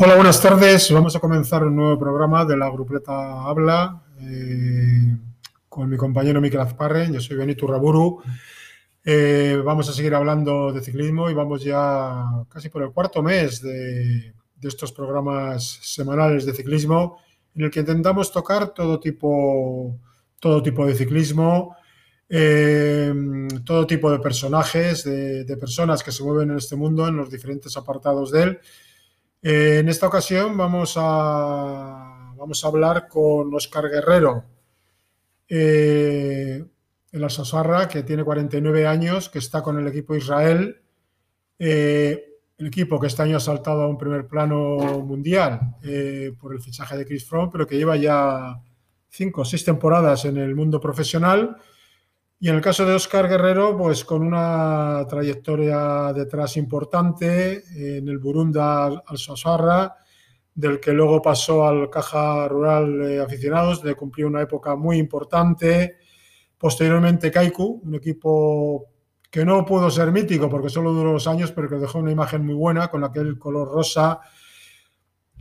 Hola, buenas tardes. Vamos a comenzar un nuevo programa de la Grupleta Habla eh, con mi compañero Miquel Azparren. Yo soy Benito Raburu. Eh, vamos a seguir hablando de ciclismo y vamos ya casi por el cuarto mes de, estos programas semanales de ciclismo en el que intentamos tocar todo tipo, todo tipo de ciclismo, eh, todo tipo de personajes, de, de personas que se mueven en este mundo en los diferentes apartados de él eh, en esta ocasión vamos a, vamos a hablar con Oscar Guerrero, eh, el Asasarra, que tiene 49 años, que está con el equipo Israel, eh, el equipo que este año ha saltado a un primer plano mundial por el fichaje de Chris Froome, pero que lleva ya cinco o seis temporadas en el mundo profesional y en el caso de Oscar Guerrero, pues con una trayectoria detrás importante en el Burunda al Sasarra, del que luego pasó al Caja Rural Aficionados, de cumplió una época muy importante. Posteriormente Kaiku, un equipo que no pudo ser mítico porque solo duró dos años, pero que dejó una imagen muy buena con aquel color rosa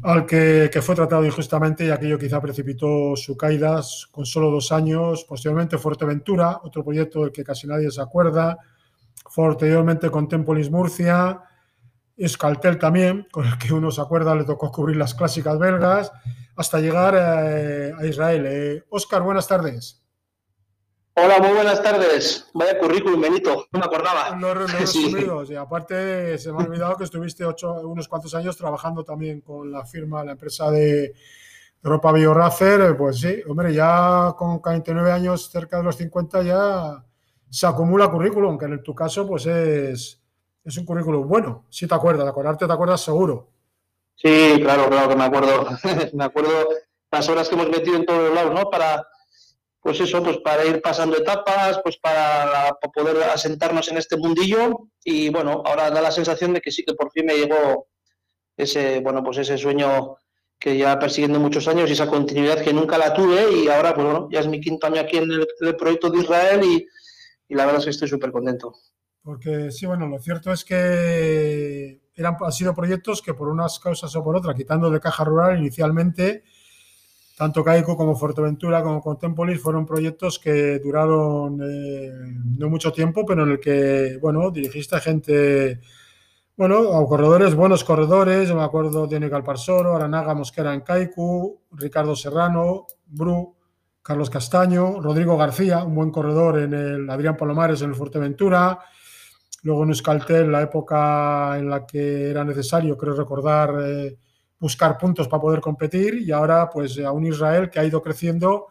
al que, fue tratado injustamente y aquello quizá precipitó su caída con solo dos años. Posteriormente Fuerteventura, otro proyecto del que casi nadie se acuerda. Posteriormente Contempolis Murcia, Escaltel también, con el que uno se acuerda, le tocó cubrir las clásicas belgas, hasta llegar eh, a Israel. Oscar, eh, buenas tardes. Hola, muy buenas tardes. Vaya currículum, Benito. No me acordaba. No, no, no Y aparte, se me ha olvidado que estuviste ocho, unos cuantos años trabajando también con la firma, la empresa de ropa BioRacer. Pues sí, hombre, ya con 49 años, cerca de los 50, ya se acumula currículum, que en tu caso, pues es, es un currículum bueno. Si te acuerdas, de acordarte, te acuerdas seguro. Sí, claro, claro que me acuerdo. me acuerdo las horas que hemos metido en todos los lados, ¿no? Para pues eso, pues para ir pasando etapas, pues para, poder asentarnos en este mundillo y bueno, ahora da la sensación de que sí que por fin me llegó ese, bueno, pues ese sueño que ya persiguiendo muchos años y esa continuidad que nunca la tuve y ahora pues bueno, ya es mi quinto año aquí en el, proyecto de Israel y, la verdad es que estoy súper contento. Porque sí, bueno, lo cierto es que eran, han sido proyectos que por unas causas o por otras, quitando de caja rural inicialmente, tanto Caico como Fuerteventura como Contempolis fueron proyectos que duraron eh, no mucho tiempo, pero en el que, bueno, dirigiste a gente, bueno, a corredores, buenos corredores, me acuerdo de Nical Parsoro, Aranaga Mosquera en Kaiku, Ricardo Serrano, Bru, Carlos Castaño, Rodrigo García, un buen corredor en el Adrián Palomares en el Fuerteventura, luego en Euskaltel, la época en la que era necesario, creo recordar, eh, buscar puntos para poder competir y ahora pues a un Israel que ha ido creciendo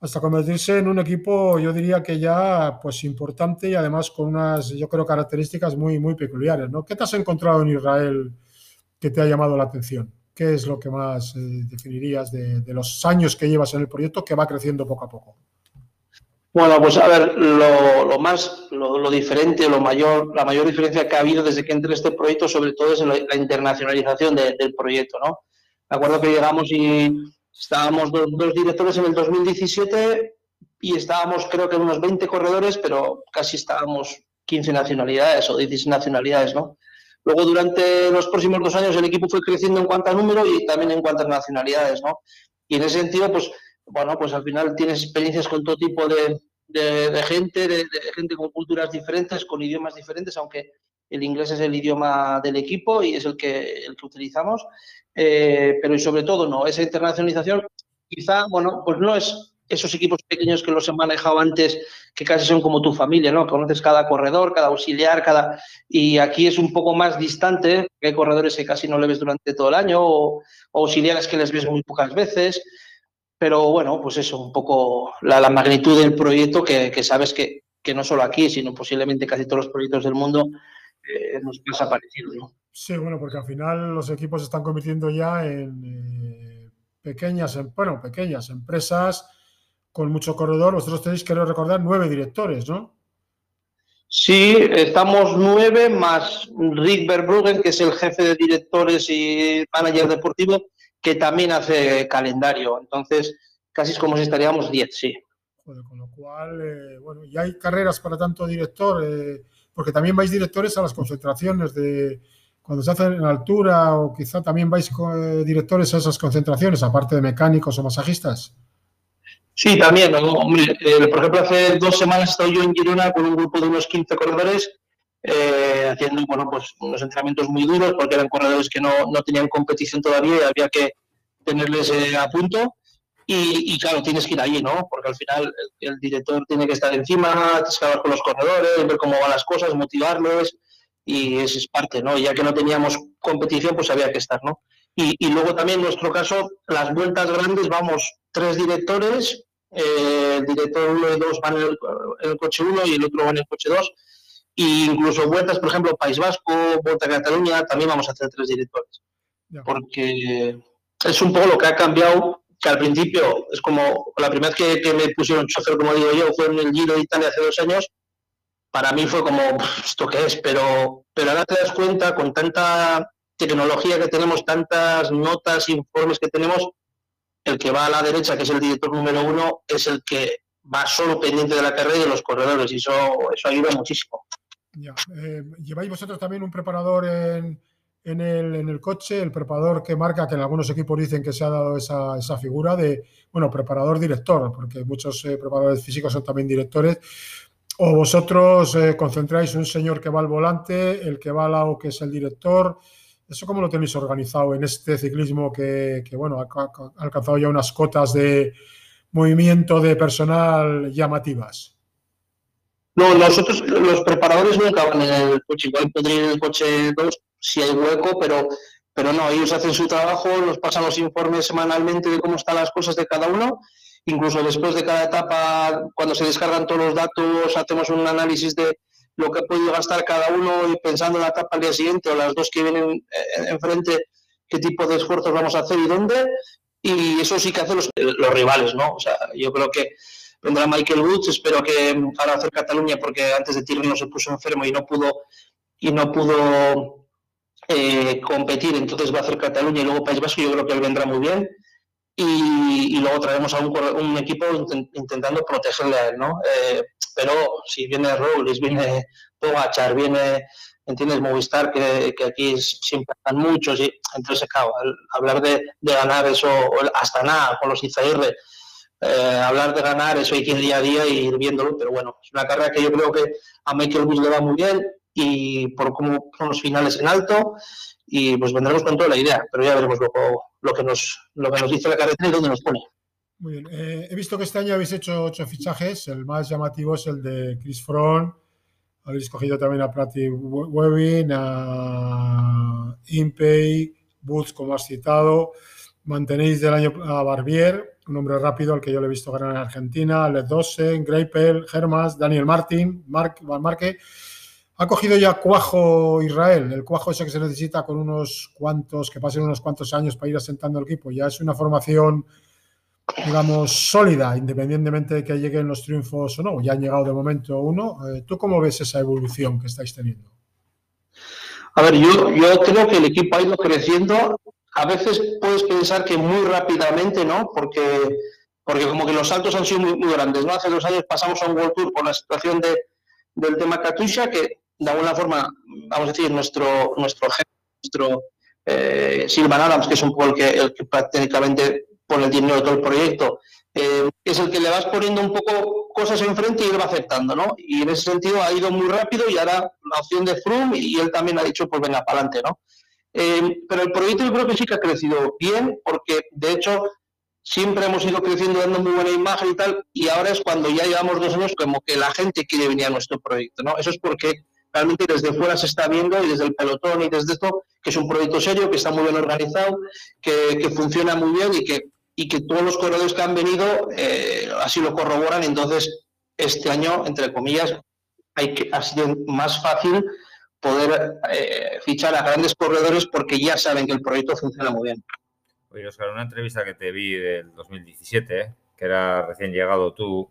hasta convertirse en un equipo, yo diría que ya pues importante y además con unas, yo creo, características muy, muy peculiares, ¿no? ¿Qué te has encontrado en Israel que te ha llamado la atención? ¿Qué es lo que más eh, definirías de, de los años que llevas en el proyecto que va creciendo poco a poco? Bueno, pues a ver, lo, más, lo, diferente, lo mayor, la mayor diferencia que ha habido desde que entré este proyecto, sobre todo, es la, internacionalización del proyecto, ¿no? Me acuerdo que llegamos y estábamos dos, directores en el 2017 y estábamos, creo que unos 20 corredores, pero casi estábamos 15 nacionalidades o 16 nacionalidades, ¿no? Luego, durante los próximos dos años, el equipo fue creciendo en cuanto a número y también en cuanto a nacionalidades, ¿no? Y en ese sentido, pues bueno, pues al final tienes experiencias con todo tipo de, gente, de, gente con culturas diferentes, con idiomas diferentes, aunque el inglés es el idioma del equipo y es el que, el que utilizamos, eh, pero y sobre todo no, esa internacionalización quizá, bueno, pues no es esos equipos pequeños que los he manejado antes, que casi son como tu familia, ¿no? Conoces cada corredor, cada auxiliar, cada... Y aquí es un poco más distante, hay corredores que casi no le ves durante todo el año, o auxiliares que les ves muy pocas veces, pero bueno, pues eso, un poco la, magnitud del proyecto que, sabes que, no solo aquí, sino posiblemente casi todos los proyectos del mundo eh, nos pasa parecido. ¿no? Sí, bueno, porque al final los equipos se están convirtiendo ya en eh, pequeñas, bueno, pequeñas empresas con mucho corredor. Vosotros tenéis, quiero recordar, nueve directores, ¿no? Sí, estamos nueve más Rick Verbruggen, que es el jefe de directores y manager deportivo, que también hace calendario. Entonces, casi es como si estaríamos 10, sí. con lo cual, eh, bueno, y hay carreras para tanto director, eh, porque también vais directores a las concentraciones de, cuando se hacen en altura o quizá también vais con eh, directores a esas concentraciones, aparte de mecánicos o masajistas? Sí, también. Eh, por ejemplo, hace dos semanas estoy yo en Girona con un grupo de unos 15 corredores eh, haciendo bueno, pues, unos entrenamientos muy duros porque eran corredores que no, no tenían competición todavía y había que tenerles a punto. Y, claro, tienes que ir allí, ¿no? Porque al final el, director tiene que estar encima, tienes que hablar con los corredores, ver cómo van las cosas, motivarlos y eso es parte, ¿no? Ya que no teníamos competición, pues había que estar, ¿no? Y, luego también en nuestro caso, las vueltas grandes, vamos tres directores, eh, el director uno y dos van en el, coche uno y el otro va en el coche dos, e incluso vueltas, por ejemplo, País Vasco, Vuelta a Cataluña, también vamos a hacer tres directores. Porque es un poco lo que ha cambiado, que al principio es como la primera vez que, me pusieron chofer, como digo yo, fue en el Giro de Italia hace dos años, para mí fue como, ¿esto qué es? Pero, pero ahora te das cuenta, con tanta tecnología que tenemos, tantas notas, informes que tenemos, el que va a la derecha, que es el director número uno, es el que va solo pendiente de la carrera y de los corredores, y eso, eso ayuda muchísimo. Ya. Eh, ¿Lleváis vosotros también un preparador en, el, coche, el preparador que marca, que en algunos equipos dicen que se ha dado esa, esa figura de, bueno, preparador-director, porque muchos eh, preparadores físicos son también directores, o vosotros eh, concentráis un señor que va al volante, el que va al lado que es el director. ¿Eso cómo lo tenéis organizado en este ciclismo que, bueno, ha, alcanzado ya unas cotas de movimiento de personal llamativas? No, nosotros los preparadores nunca van en el coche. Igual podría ir en el coche 2 si hay hueco, pero, pero no, ellos hacen su trabajo, nos pasan los informes semanalmente de cómo están las cosas de cada uno Incluso después de cada etapa, cuando se descargan todos los datos, hacemos un análisis de lo que ha podido gastar cada uno y pensando en la etapa al día siguiente o las dos que vienen eh, enfrente, qué tipo de esfuerzos vamos a hacer y dónde. Y eso sí que hacen los, los rivales, ¿no? O sea, yo creo que vendrá Michael Woods, espero que para hacer Cataluña, porque antes de Tirreno se puso enfermo y no pudo y no pudo eh, competir, entonces va a hacer Cataluña y luego País Vasco, yo creo que él vendrá muy bien y, luego traemos a un, equipo intentando protegerle a él, ¿no? Eh, pero si viene Robles, viene Pogachar, viene, ¿entiendes? Movistar, que, aquí siempre están muchos, y entonces, claro, hablar de, ganar eso, hasta nada, con los Izairre, eh, hablar de ganar eso hay que ir día a día y ir viéndolo, pero bueno, es una carrera que yo creo que a Michael Bush le va muy bien y por cómo son los finales en alto y pues vendremos con toda la idea, pero ya veremos luego lo que nos, lo que nos dice la carretera y dónde nos pone. Muy bien. Eh, he visto que este año habéis hecho ocho fichajes. El más llamativo es el de Chris Froome. Habéis escogido también a Prati Webin, a Impey, Boots, como has citado. Mantenéis del año a Barbier, un hombre rápido al que yo le he visto ganar en Argentina, Led Dosen, Greipel, Germas, Daniel Martin, Mark, Van Marque. Ha cogido ya cuajo Israel, el cuajo ese que se necesita con unos cuantos, que pasen unos cuantos años para ir asentando el equipo. Ya es una formación, digamos, sólida, independientemente de que lleguen los triunfos o no. Ya han llegado de momento uno. Eh, ¿Tú cómo ves esa evolución que estáis teniendo? A ver, yo, yo creo que el equipo ha ido creciendo. A veces puedes pensar que muy rápidamente, ¿no? Porque, porque como que los saltos han sido muy, muy grandes, ¿no? Hace dos años pasamos a un World Tour por la situación de, del tema Katusha, que de alguna forma, vamos a decir, nuestro, nuestro nuestro eh, Silvan Adams, que es un poco el que, el que prácticamente pone el dinero de todo el proyecto, eh, es el que le vas poniendo un poco cosas enfrente y él va aceptando, ¿no? Y en ese sentido ha ido muy rápido y ahora la opción de Froome y él también ha dicho, pues venga, para adelante, ¿no? Eh, pero el proyecto yo creo que sí que ha crecido bien, porque de hecho siempre hemos ido creciendo dando muy buena imagen y tal, y ahora es cuando ya llevamos dos años como que la gente quiere venir a nuestro proyecto, ¿no? Eso es porque realmente desde fuera se está viendo y desde el pelotón y desde esto que es un proyecto serio, que está muy bien organizado, que, funciona muy bien y que, y que todos los corredores que han venido eh, así lo corroboran. Entonces, este año, entre comillas, hay que, ha sido más fácil poder eh, fichar a grandes corredores porque ya saben que el proyecto funciona muy bien. Oye, Oscar, una entrevista que te vi del 2017, que era recién llegado tú,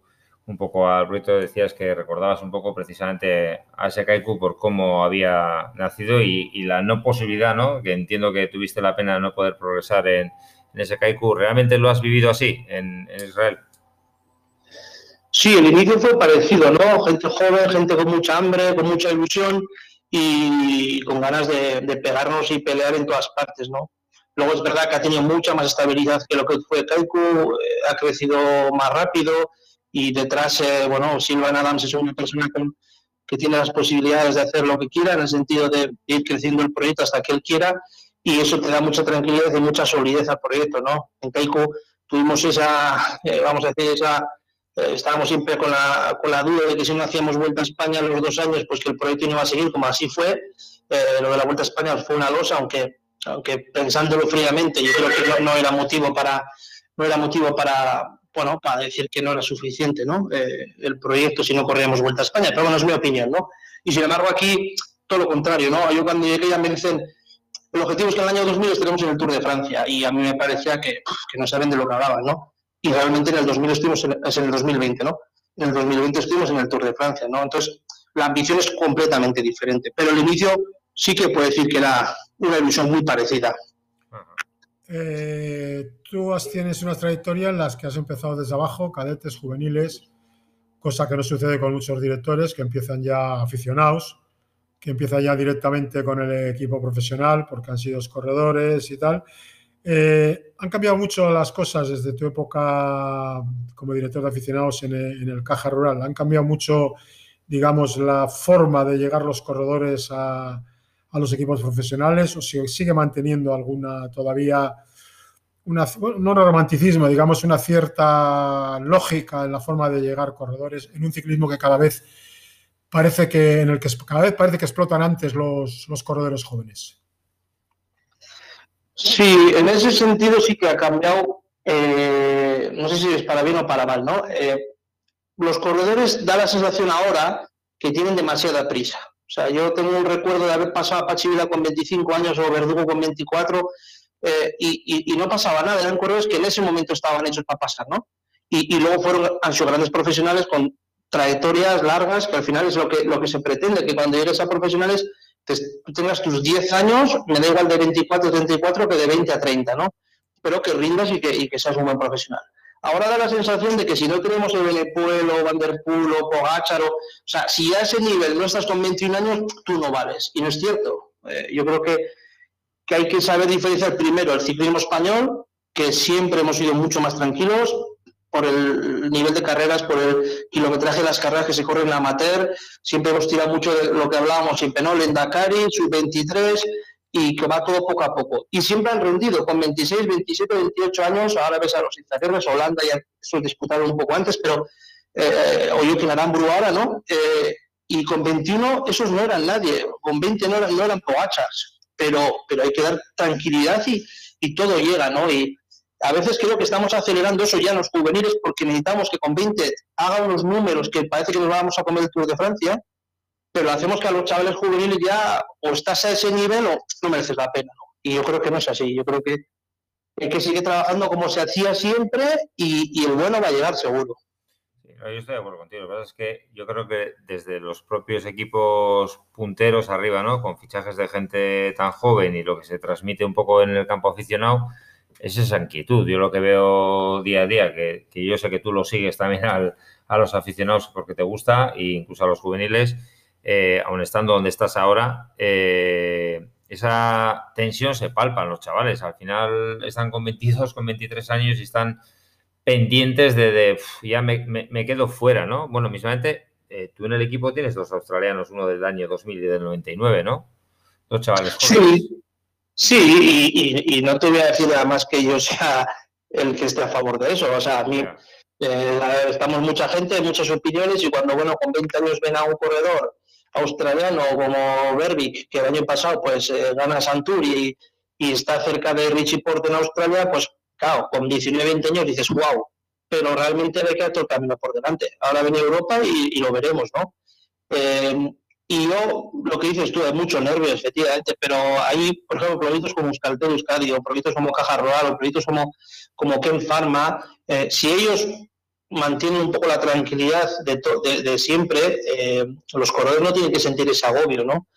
un poco al proyecto, decías que recordabas un poco precisamente a ese Kaiku por cómo había nacido y, la no posibilidad, ¿no? Que entiendo que tuviste la pena de no poder progresar en, ese Kaiku. ¿Realmente lo has vivido así en, Israel? Sí, el inicio fue parecido, ¿no? Gente joven, gente con mucha hambre, con mucha ilusión. Y con ganas de, pegarnos y pelear en todas partes, ¿no? Luego es verdad que ha tenido mucha más estabilidad que lo que fue Kaiku, eh, ha crecido más rápido y detrás, eh, bueno, Silvan Adams es una persona que tiene las posibilidades de hacer lo que quiera en el sentido de ir creciendo el proyecto hasta que él quiera y eso te da mucha tranquilidad y mucha solidez al proyecto, ¿no? En Kaiku tuvimos esa, eh, vamos a decir, esa estábamos siempre con la, con la duda de que si no hacíamos Vuelta a España los dos años, pues que el proyecto no iba a seguir, como así fue. Eh, lo de la Vuelta a España fue una losa, aunque, aunque pensándolo fríamente, yo creo que no, era motivo para no era motivo para bueno para decir que no era suficiente ¿no? Eh, el proyecto si no corríamos Vuelta a España, pero bueno, es mi opinión, ¿no? Y sin embargo aquí todo lo contrario, ¿no? Yo cuando llegué ya me dicen el objetivo es que en el año 2000 estaremos en el Tour de Francia y a mí me parecía que, que no saben de lo que hablaban, ¿no? Y realmente en el 2000 estuvimos en, es en el 2020, ¿no? En el 2020 estuvimos en el Tour de Francia, ¿no? Entonces, la ambición es completamente diferente, pero el inicio sí que puede decir que era una ilusión muy parecida. Eh, tú tienes una trayectoria en las que has empezado desde abajo, cadetes, juveniles, cosa que no sucede con muchos directores que empiezan ya aficionados, que empiezan ya directamente con el equipo profesional porque han sido corredores y tal. Eh, han cambiado mucho las cosas desde tu época como director de aficionados en el, Caja Rural. Han cambiado mucho, digamos, la forma de llegar los corredores a, los equipos profesionales o si sigue manteniendo alguna todavía, una, no romanticismo, digamos, una cierta lógica en la forma de llegar corredores en un ciclismo que cada vez parece que, en el que cada vez parece que explotan antes los, los corredores jóvenes. Sí, en ese sentido sí que ha cambiado, eh, no sé si es para bien o para mal, ¿no? Eh, los corredores da la sensación ahora que tienen demasiada prisa. O sea, yo tengo un recuerdo de haber pasado a Pachivila con 25 años o Verdugo con 24 eh, y, no pasaba nada. Eran corredores que en ese momento estaban hechos para pasar, ¿no? Y, y, luego fueron, han sido grandes profesionales con trayectorias largas, que al final es lo que, lo que se pretende, que cuando llegues a profesionales tú tengas tus 10 años, me da igual de 24 a 34 que de 20 a 30, ¿no? Pero que rindas y que, y seas un buen profesional. Ahora da la sensación de que si no tenemos el Benepuelo, Vanderpool o Pogachar, o, sea, si a ese nivel no estás con 21 años, tú no vales. Y no es cierto. Eh, yo creo que hay que saber diferenciar primero el ciclismo español, que siempre hemos sido mucho más tranquilos, por el nivel de carreras, por el kilometraje de las carreras que se corren en amateur. Siempre hemos tirado mucho de lo que hablábamos siempre, ¿no? En Dakari, sub-23 y que va todo poco a poco. Y siempre han rendido con 26, 27, 28 años. Ahora ves a los izquierdos, Holanda ya se disputaron un poco antes, pero eh, o yo que ahora, ¿no? Eh, y con 21 esos no eran nadie, con 20 no eran, no eran poachas, pero, pero hay que dar tranquilidad y, y todo llega, ¿no? Y, a veces creo que estamos acelerando eso ya en los juveniles porque necesitamos que con 20 hagan unos números que parece que nos vamos a comer el Tour de Francia, pero hacemos que a los chavales juveniles ya o estás a ese nivel o no mereces la pena. Y yo creo que no es así. Yo creo que hay que seguir trabajando como se hacía siempre y, el bueno va a llegar seguro. yo estoy de acuerdo contigo. Lo que pasa es que yo creo que desde los propios equipos punteros arriba, ¿no? Con fichajes de gente tan joven y lo que se transmite un poco en el campo aficionado, es esa inquietud. Yo lo que veo día a día, que, yo sé que tú lo sigues también a los aficionados porque te gusta, e incluso a los juveniles, eh, aun estando donde estás ahora, eh, esa tensión se palpa en los chavales. Al final están con 22, con 23 años y están pendientes de, ya me, quedo fuera, ¿no? Bueno, mismamente, eh, tú en el equipo tienes dos australianos, uno del año 2000 y del 99, ¿no? Dos chavales jóvenes. Sí. Sí, y, no te voy a decir nada más que yo sea el que esté a favor de eso. O sea, a mí eh, estamos mucha gente, muchas opiniones, y cuando, bueno, con 20 años ven a un corredor australiano como Berbic, que el año pasado pues eh, gana Santuri y, está cerca de Richie Porte en Australia, pues claro, con 19, 20 años dices, wow, pero realmente le queda todo el camino por delante. Ahora viene Europa y, lo veremos, ¿no? Eh, y yo, lo que dices tú, hay mucho nervio, efectivamente, pero hay, por ejemplo, proyectos como Euskaltel Euskadi, o proyectos como Caja Rural, o proyectos como, como Ken Pharma, eh, si ellos mantienen un poco la tranquilidad de, de, siempre, eh, los corredores no tienen que sentir ese agobio, ¿no?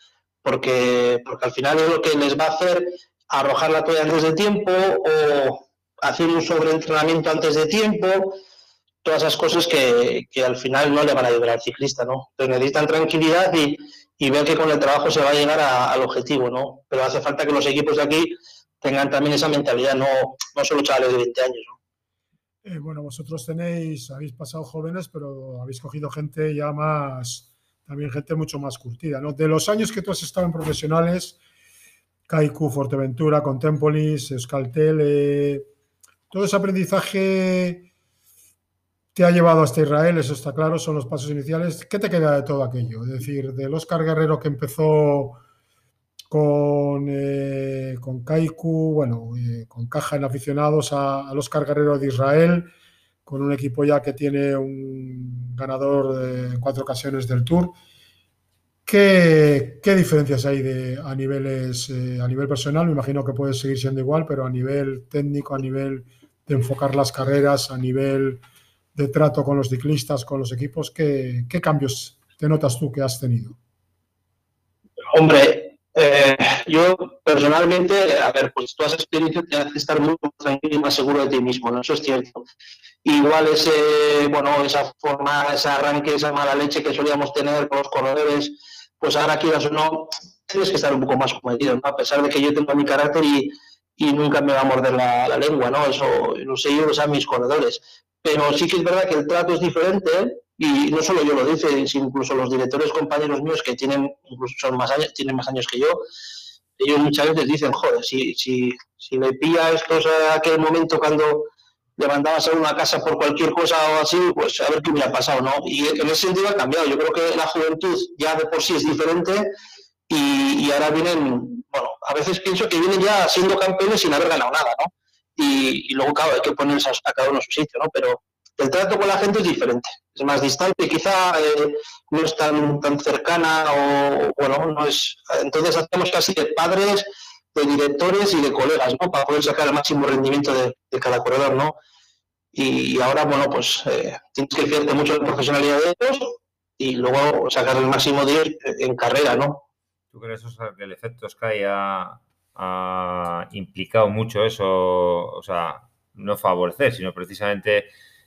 Porque, porque al final es lo que les va a hacer arrojar la toalla antes de tiempo o hacer un sobreentrenamiento antes de tiempo todas esas cosas que, al final no le van a ayudar al ciclista, ¿no? Pero necesitan tranquilidad y, y ver que con el trabajo se va a llegar al objetivo, ¿no? Pero hace falta que los equipos de aquí tengan también esa mentalidad, no, no solo chavales de 20 años, ¿no? Eh, bueno, vosotros tenéis, habéis pasado jóvenes, pero habéis cogido gente ya más, también gente mucho más curtida, ¿no? De los años que tú has estado en profesionales, Kaiku, Forteventura, Contempolis, Euskaltel, eh, todo ese aprendizaje te ha llevado hasta Israel, eso está claro, son los pasos iniciales. ¿Qué te queda de todo aquello? Es decir, del Oscar Guerrero que empezó con, eh, con Kaiku, bueno, eh, con Caja en aficionados al Oscar Guerrero de Israel, con un equipo ya que tiene un ganador de cuatro ocasiones del Tour. ¿Qué, qué diferencias hay de, a, niveles, eh, a nivel personal? Me imagino que puede seguir siendo igual, pero a nivel técnico, a nivel de enfocar las carreras, a nivel de trato con los ciclistas, con los equipos, ¿qué, qué cambios te notas tú que has tenido? Hombre, eh, yo personalmente, a ver, pues tú has experiencia te hace estar muy tranquilo y más seguro de ti mismo, ¿no? Eso es cierto. Igual ese, bueno, esa forma, ese arranque, esa mala leche que solíamos tener con los corredores, pues ahora quieras o no, tienes que estar un poco más cometido, ¿no? A pesar de que yo tengo mi carácter y, y nunca me va a morder la, la, lengua, ¿no? Eso lo sé yo, lo saben mis corredores. Pero sí que es verdad que el trato es diferente y no solo yo lo dice, incluso los directores compañeros míos que tienen incluso son más años, tienen más años que yo, ellos muchas veces dicen, joder, si, si, si me pilla esto a aquel momento cuando le mandabas a una casa por cualquier cosa o así, pues a ver qué ha pasado, ¿no? Y en ese sentido ha cambiado. Yo creo que la juventud ya de por sí es diferente y, y ahora vienen, bueno, a veces pienso que vienen ya siendo campeones sin haber ganado nada, ¿no? Y, y luego, claro, hay que ponerse a, cada uno a su sitio, ¿no? Pero el trato con la gente es diferente, es más distante, quizá eh, no es tan, tan cercana o, bueno, no es... Entonces hacemos casi de padres, de directores y de colegas, ¿no? Para poder sacar el máximo rendimiento de, cada corredor, ¿no? Y, ahora, bueno, pues eh, tienes que fiarte mucho en la profesionalidad de ellos y luego sacar el máximo de ellos en carrera, ¿no? ¿Tú crees que el efecto Sky ha, implicado mucho eso? O sea, no favorecer, sino precisamente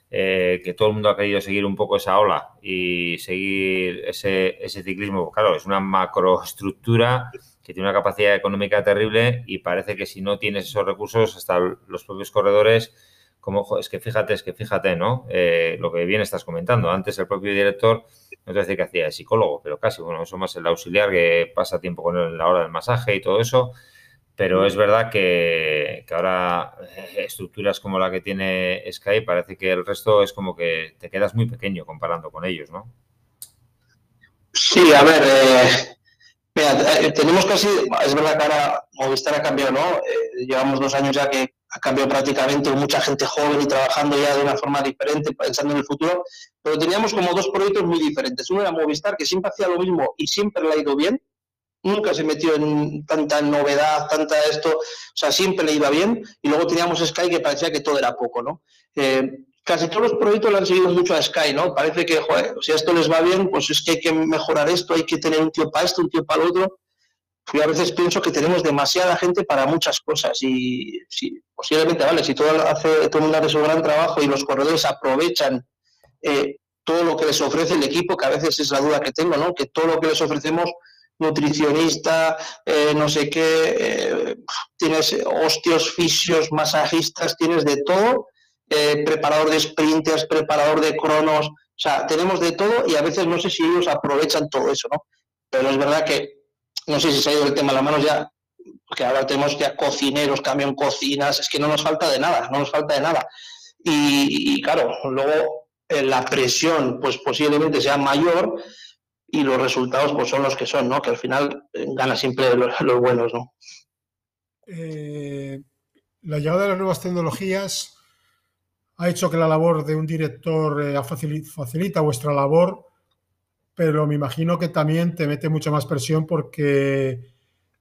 eh, que todo el mundo ha querido seguir un poco esa ola y seguir ese, ese ciclismo. Claro, es una macroestructura que tiene una capacidad económica terrible y parece que si no tienes esos recursos, hasta los propios corredores, como es que fíjate, es que fíjate, ¿no? Eh, lo que bien estás comentando. Antes el propio director, no te decía que hacía de psicólogo, pero casi, bueno, eso más el auxiliar que pasa tiempo con él en la hora del masaje y todo eso. Pero es verdad que, que, ahora eh, estructuras como la que tiene Sky parece que el resto es como que te quedas muy pequeño comparando con ellos, ¿no? Sí, a ver, eh, mira, eh, tenemos casi, es verdad que ahora Movistar ha cambiado, ¿no? Eh, llevamos dos años ya que ha cambiado prácticamente mucha gente joven y trabajando ya de una forma diferente, pensando en el futuro, pero teníamos como dos proyectos muy diferentes. Uno era Movistar, que siempre hacía lo mismo y siempre le ha ido bien, nunca se metió en tanta novedad, tanta esto, o sea, siempre le iba bien. Y luego teníamos Sky que parecía que todo era poco, ¿no? Eh, casi todos los proyectos le han seguido mucho a Sky, ¿no? Parece que, joder, si esto les va bien, pues es que hay que mejorar esto, hay que tener un tío para esto, un tío para lo otro. Yo a veces pienso que tenemos demasiada gente para muchas cosas y si, posiblemente, vale, si todo hace todo el mundo hace su gran trabajo y los corredores aprovechan eh, todo lo que les ofrece el equipo, que a veces es la duda que tengo, ¿no? Que todo lo que les ofrecemos nutricionista, eh, no sé qué, eh, tienes ostios, fisios, masajistas, tienes de todo, preparador de sprinters, preparador de cronos, o sea, tenemos de todo y a veces no sé si ellos aprovechan todo eso, ¿no? Pero es verdad que, no sé si se ha ido el tema a las manos ya, porque ahora tenemos ya cocineros, camión cocinas, es que no nos falta de nada, no nos falta de nada. Y, claro, luego la presión pues posiblemente sea mayor, y los resultados pues son los que son, ¿no? Que al final eh, gana siempre los, los buenos, ¿no? Eh, la llegada de las nuevas tecnologías ha hecho que la labor de un director eh, facilita vuestra labor, pero me imagino que también te mete mucha más presión porque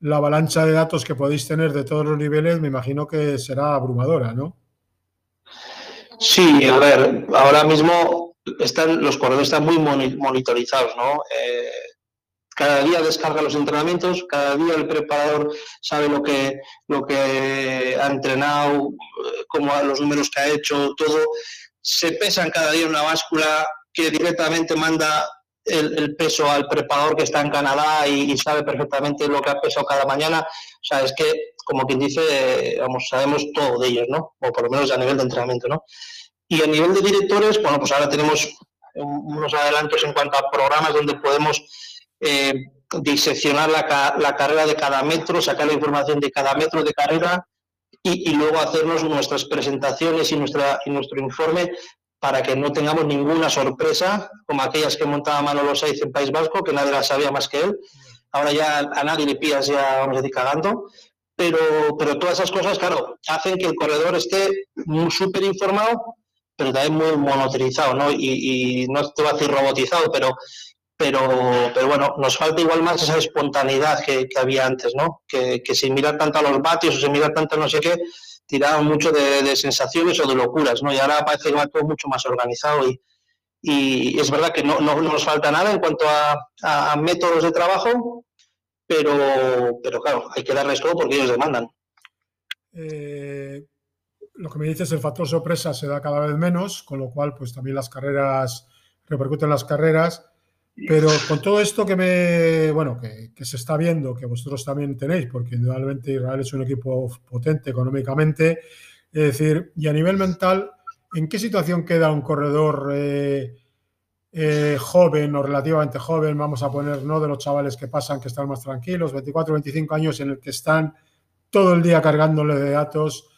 la avalancha de datos que podéis tener de todos los niveles, me imagino que será abrumadora, ¿no? Sí, a ver, ahora mismo están, los corredores están muy monitorizados, ¿no? Eh, cada día descarga los entrenamientos, cada día el preparador sabe lo que, lo que ha entrenado, eh, cómo los números que ha hecho, todo. Se pesan cada día una báscula que directamente manda el, peso al preparador que está en Canadá y, sabe perfectamente lo que ha pesado cada mañana. O sea, es que, como quien dice, vamos, sabemos todo de ellos, ¿no? O por lo menos a nivel de entrenamiento, ¿no? Y a nivel de directores, bueno, pues ahora tenemos unos adelantos en cuanto a programas donde podemos eh, diseccionar la, la, carrera de cada metro, sacar la información de cada metro de carrera y, y luego hacernos nuestras presentaciones y, nuestra, y nuestro informe para que no tengamos ninguna sorpresa, como aquellas que montaba Manolo Saiz en País Vasco, que nadie las sabía más que él. Ahora ya a nadie le pillas, ya vamos a decir, cagando. Pero, pero todas esas cosas, claro, hacen que el corredor esté súper informado, pero también muy monotorizado, ¿no? Y, no te voy a decir robotizado, pero, pero, pero bueno, nos falta igual más esa espontaneidad que, había antes, ¿no? Que, que sin mirar tanto a los vatios o sin mirar tanto a no sé qué, tiraban mucho de, sensaciones o de locuras, ¿no? Y ahora parece que va todo mucho más organizado y, es verdad que no, no, nos falta nada en cuanto a, métodos de trabajo, pero, pero claro, hay que darles todo porque ellos demandan. Eh, lo que me dices, el factor sorpresa se da cada vez menos, con lo cual, pues también las carreras repercuten en las carreras. Pero con todo esto que me, bueno, que, se está viendo, que vosotros también tenéis, porque indudablemente Israel es un equipo potente económicamente, es decir, y a nivel mental, ¿en qué situación queda un corredor eh, eh, joven o relativamente joven? Vamos a poner, no de los chavales que pasan, que están más tranquilos, 24, 25 años en el que están todo el día cargándole de datos,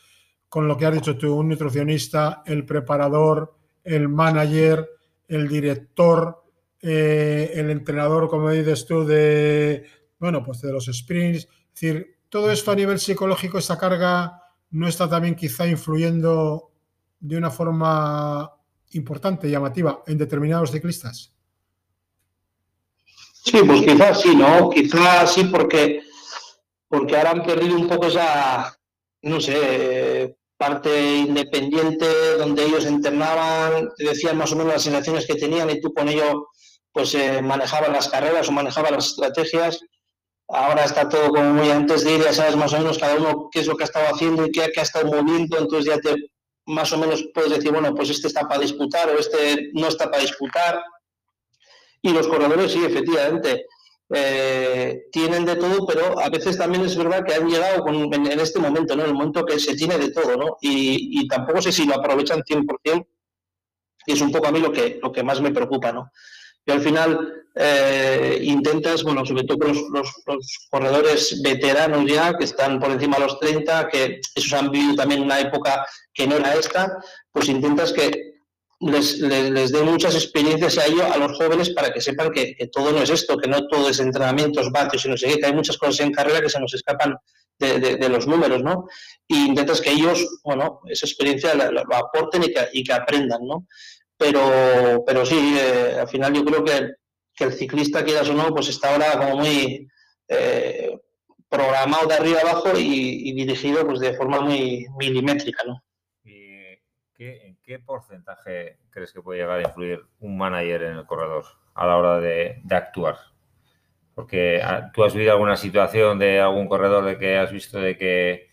con lo que has dicho tú, un nutricionista, el preparador, el manager, el director eh, el entrenador, como dices tú, de, bueno, pues de los sprints. Es decir, todo esto a nivel psicológico, esa carga no está también quizá influyendo de una forma importante, llamativa, en determinados ciclistas. Sí, pues quizás sí, ¿no? Quizás sí porque, porque ahora han perdido un poco esa, no sé, parte independiente donde ellos entrenaban, decían más o menos las sensaciones que tenían y tú con ello pues eh, manejaban las carreras o manejaban las estrategias. Ahora está todo como muy antes de ir, ya sabes más o menos cada uno qué es lo que ha estado haciendo y qué, ha estado moviendo, entonces ya te más o menos puedes decir, bueno, pues este está para disputar o este no está para disputar. Y los corredores, sí, efectivamente, eh, tienen de todo, pero a veces también es verdad que han llegado en, este momento, ¿no? El momento que se tiene de todo, ¿no? Y, y, tampoco sé si lo aprovechan 100%, y es un poco a mí lo que, lo que más me preocupa, ¿no? Y al final eh, intentas, bueno, sobre todo los, los, corredores veteranos ya, que están por encima de los 30, que esos han vivido también una época que no era esta, pues intentas que les, les, dé muchas experiencias a ellos, a los jóvenes, para que sepan que, todo no es esto, que no todo es entrenamientos, vatios y no sé que hay muchas cosas en carrera que se nos escapan de, los números, ¿no? Y intentas que ellos, bueno, esa experiencia lo, aporten y que, y que aprendan, ¿no? Pero, pero sí, eh, al final yo creo que, el ciclista, quieras o no, pues está ahora como muy eh, programado de arriba abajo y, dirigido pues de forma muy milimétrica, ¿no? ¿Y qué, en qué porcentaje crees que puede llegar a influir un manager en el corredor a la hora de, de actuar? Porque ah, tú has vivido alguna situación de algún corredor de que has visto de que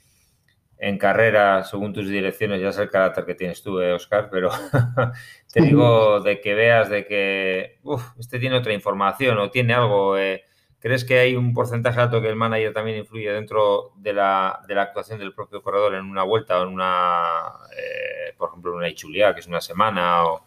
en carrera, según tus direcciones, ya sé el carácter que tienes tú, eh, Oscar, pero te digo de que veas de que este tiene otra información o tiene algo. Eh, ¿Crees que hay un porcentaje alto que el manager también influye dentro de la, de la actuación del propio corredor en una vuelta o en una, eh, por ejemplo, en una Ichulia, que es una semana? O...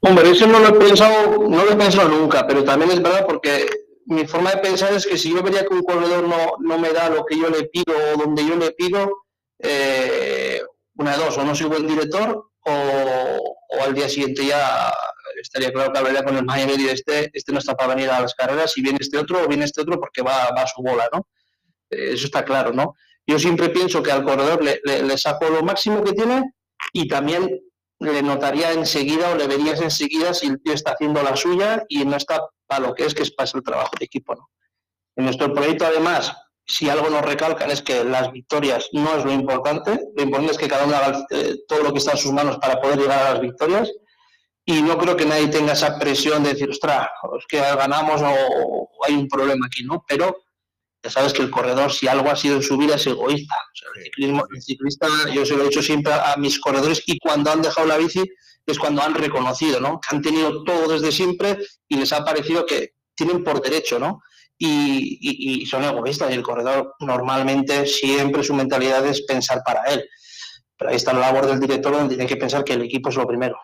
Hombre, eso no lo he pensado, no lo he pensado nunca, pero también es verdad porque mi forma de pensar es que si yo vería que un corredor no, no me da lo que yo le pido o donde yo le pido, eh, una de dos, o no soy buen director o, al día siguiente ya estaría claro que hablaría con el manager y este, este no está para venir a las carreras, si viene este otro o viene este otro porque va, va a su bola, ¿no? Eh, eso está claro, ¿no? Yo siempre pienso que al corredor le, le saco lo máximo que tiene y también le notaría enseguida o le verías enseguida si el tío está haciendo la suya y no está para lo que es que es para el trabajo de equipo. ¿no? En nuestro proyecto, además, si algo nos recalcan es que las victorias no es lo importante, lo importante es que cada uno haga eh, todo lo que está en sus manos para poder llegar a las victorias y no creo que nadie tenga esa presión de decir, ostras, es que ganamos o hay un problema aquí, ¿no? Pero Ya sabes que el corredor, si algo ha sido en su vida, es egoísta. el, ciclista, yo se lo he dicho siempre a, mis corredores y cuando han dejado la bici es cuando han reconocido, ¿no? Que han tenido todo desde siempre y les ha parecido que tienen por derecho, ¿no? Y, y, son egoístas y el corredor normalmente siempre su mentalidad es pensar para él. Pero ahí está la labor del director donde tiene que pensar que el equipo es lo primero.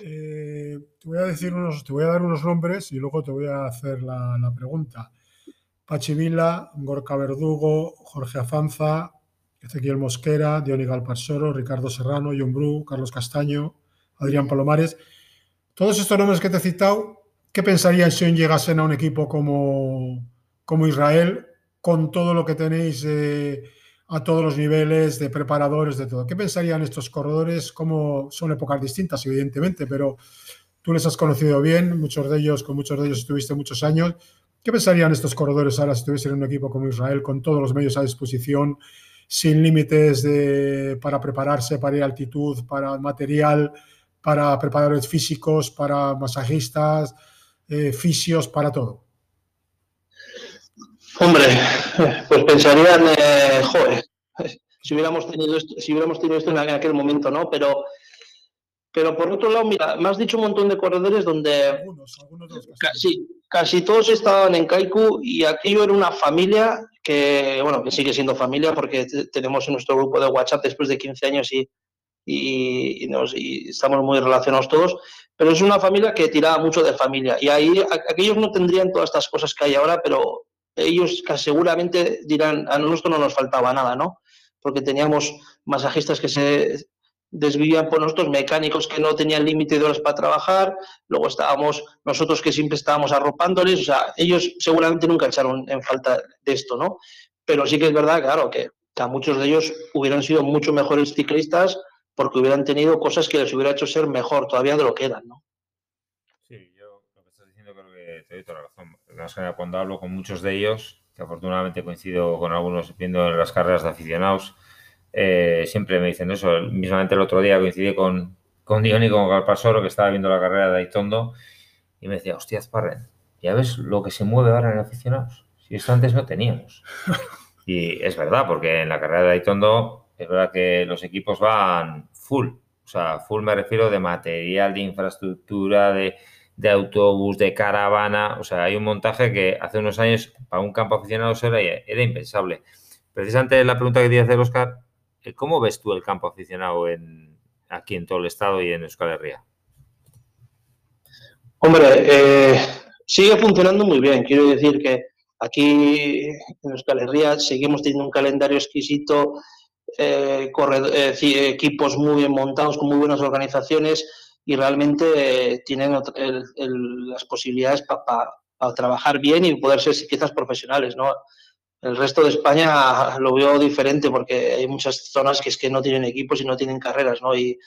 Eh, te voy a decir unos, te voy a dar unos nombres y luego te voy a hacer la, pregunta. Pachi Vila, Gorka Verdugo, Jorge Afanza, Ezequiel Mosquera, Diony Galparsoro, Ricardo Serrano, John Bru, Carlos Castaño, Adrián Palomares. Todos estos nombres que te he citado, ¿qué pensarían si llegasen a un equipo como, como Israel con todo lo que tenéis eh, a todos los niveles de preparadores, de todo. ¿Qué pensarían estos corredores? Como son épocas distintas, evidentemente, pero tú les has conocido bien, muchos de ellos, con muchos de ellos estuviste muchos años. ¿Qué pensarían estos corredores ahora si estuviesen en un equipo como Israel, con todos los medios a disposición, sin límites de, para prepararse, para ir a altitud, para material, para preparadores físicos, para masajistas, eh, fisios, para todo? Hombre, pues pensarían, eh, joder, si hubiéramos tenido esto, si hubiéramos tenido esto en aquel momento, ¿no? Pero, pero por otro lado, mira, me has dicho un montón de corredores donde casi, casi todos estaban en Kaiku y aquello era una familia que, bueno, que sigue siendo familia porque tenemos nuestro grupo de WhatsApp después de 15 años y, y, nos, y, estamos muy relacionados todos, pero es una familia que tiraba mucho de familia y ahí aquellos no tendrían todas estas cosas que hay ahora, pero ellos seguramente dirán, a nosotros no nos faltaba nada, ¿no? Porque teníamos masajistas que se desvivían por nosotros, mecánicos que no tenían límite de horas para trabajar, luego estábamos nosotros que siempre estábamos arropándoles, o sea, ellos seguramente nunca echaron en falta de esto, ¿no? Pero sí que es verdad, claro, que, a muchos de ellos hubieran sido mucho mejores ciclistas porque hubieran tenido cosas que les hubiera hecho ser mejor todavía de lo que eran, ¿no? Sí, yo lo que estás diciendo creo que te doy toda la razón cuando hablo con muchos de ellos, que afortunadamente coincido con algunos viendo en las carreras de aficionados, eh, siempre me dicen eso. Mismamente el otro día coincidí con, con Dion y con Galpasoro, que estaba viendo la carrera de Aitondo, y me decía, hostia, Sparren, ¿ya ves lo que se mueve ahora en aficionados? Si esto antes no teníamos. Y es verdad, porque en la carrera de Aitondo es verdad que los equipos van full. O sea, full me refiero de material, de infraestructura, de, de autobús, de caravana. O sea, hay un montaje que hace unos años para un campo aficionado era, era impensable. Precisamente la pregunta que te iba a hacer, Oscar, ¿cómo ves tú el campo aficionado en, aquí en todo el estado y en Euskal Herria? Hombre, eh, sigue funcionando muy bien. Quiero decir que aquí en Euskal Herria seguimos teniendo un calendario exquisito, eh, equipos muy bien montados, con muy buenas organizaciones y realmente eh, tienen las posibilidades para trabajar bien y poder ser quizás profesionales, ¿no? El resto de España lo veo diferente porque hay muchas zonas que es que no tienen equipos y no tienen carreras, ¿no? Y,